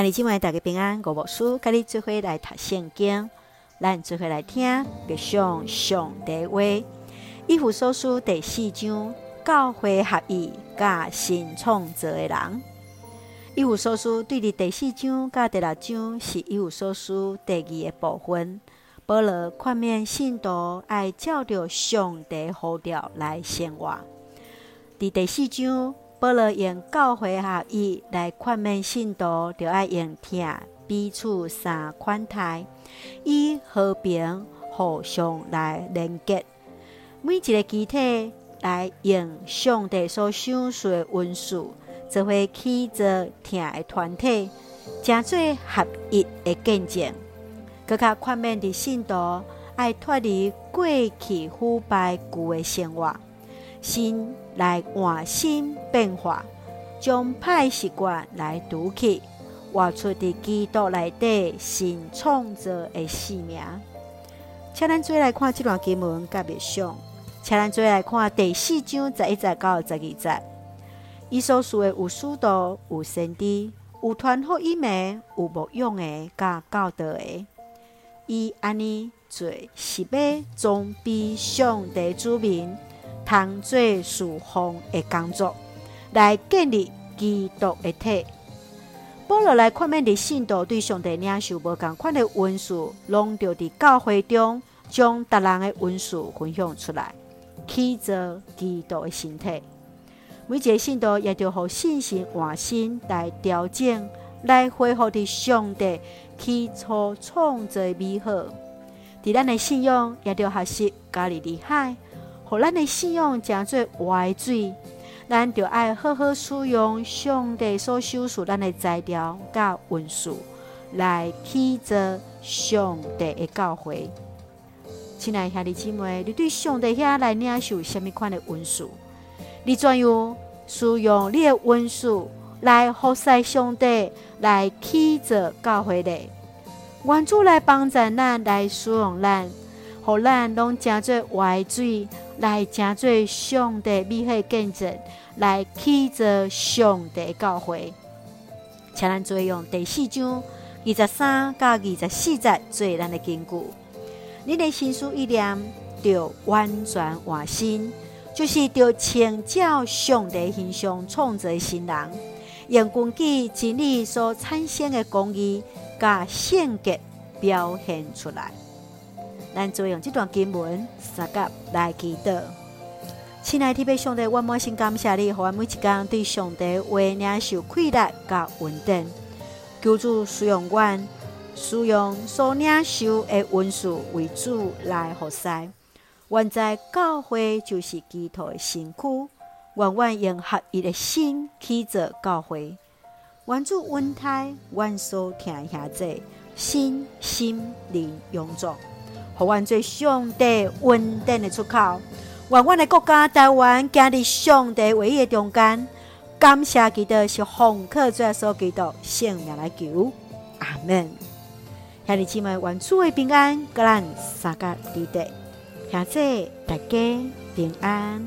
兄弟姊妹大家平安，我无输，甲你做伙来读圣经，咱做伙来听，默想上帝话。以弗所书第四章，教会合一，甲新创造的人。以弗所书对立第四章甲第六章是以弗所书第二个部分。保罗劝勉信徒爱照着上帝呼召来生活。伫第四章，保罗用教会合一来宽免信徒，就要用疼彼此相款待，以和平互相来连结。每一个集体来用上帝所赏赐的恩赐，就会起作疼的团体，成做合一的见证。更加宽免的信徒爱脱离过去腐败旧的生活，心来换新变化，将歹习惯来除去，活出伫基督内底新创造的生命。请咱做来看这段经文，甲默想，请咱做来看第四章十一节到十二节。以弗所的有师徒，有先知，有传福音的，有牧养的，甲教导的。伊安尼做，是要装备上帝子民，通做事奉的工作，来建立基督的体。保罗来看面的信徒，对上帝领受无共款的恩赐，拢着伫教会中将逐人的恩赐分享出来，起做基督的身体。每一个信徒也着互信心换新来调整。来恢复的上帝起初创造美好，伫咱的信仰也着学习加以厉害，互咱的信仰诚做活水。咱着爱好好使用上帝所赏赐咱的材料甲文书，来起作上帝的教会。亲爱兄弟姊妹，你对上帝遐来领受什么款的文书？你怎样使用你的文书？来服侍上帝，来起作教会的，愿主来帮助咱，来使用咱，互咱拢成做活水，来成做上帝美好见证，来起作上帝教会。请咱做用第四章二十三到二十四节做咱的根据。你的心思意念着完全换新，就是着请教上帝形象创造新人。用根据真理所产生的公义，甲性格表现出来。咱就用这段经文三甲来祈祷。亲爱的弟兄姊妹，我满心感谢你，和我每一天对上帝话领受快乐甲稳定。求主使用我，使用所领受的恩赐为主来服侍。愿在教会就是基督的身躯。愿我用合一的心去做教会，愿主恩待愿所听下这心心灵永驻，互阮做上帝稳定的出口。愿阮的国家台湾建立上帝唯一的中间。感谢基督是红客最所基督性命来求，阿门。兄弟姊妹，愿主的平安，各咱三个地带，下这大家平安。